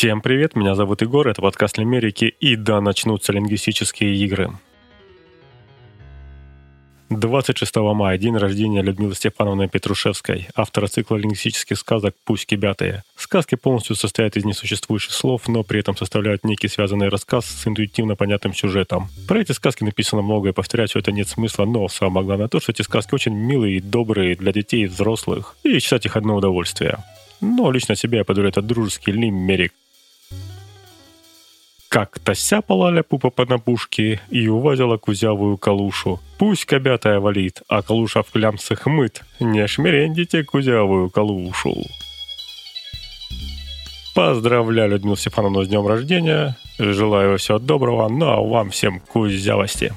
Всем привет, меня зовут Егор, это подкаст Лимерики, и да, начнутся лингвистические игры. 26 мая – день рождения Людмилы Степановны Петрушевской, автора цикла лингвистических сказок «Пусть кибятые». Сказки полностью состоят из несуществующих слов, но при этом составляют некий связанный рассказ с интуитивно понятным сюжетом. Про эти сказки написано много, и повторять все это нет смысла, но самое главное то, что эти сказки очень милые и добрые для детей и взрослых, и читать их одно удовольствие. Но лично себе я подарю этот дружеский лимерик как-то сяпала пупа по набушке и увозила кузявую калушу. Пусть кобятая валит, а калуша в клямсах мыт, не шмерендите кузявую калушу. Поздравляю Людмилу Стефановну с днем рождения, желаю всего доброго, ну а вам всем кузявости.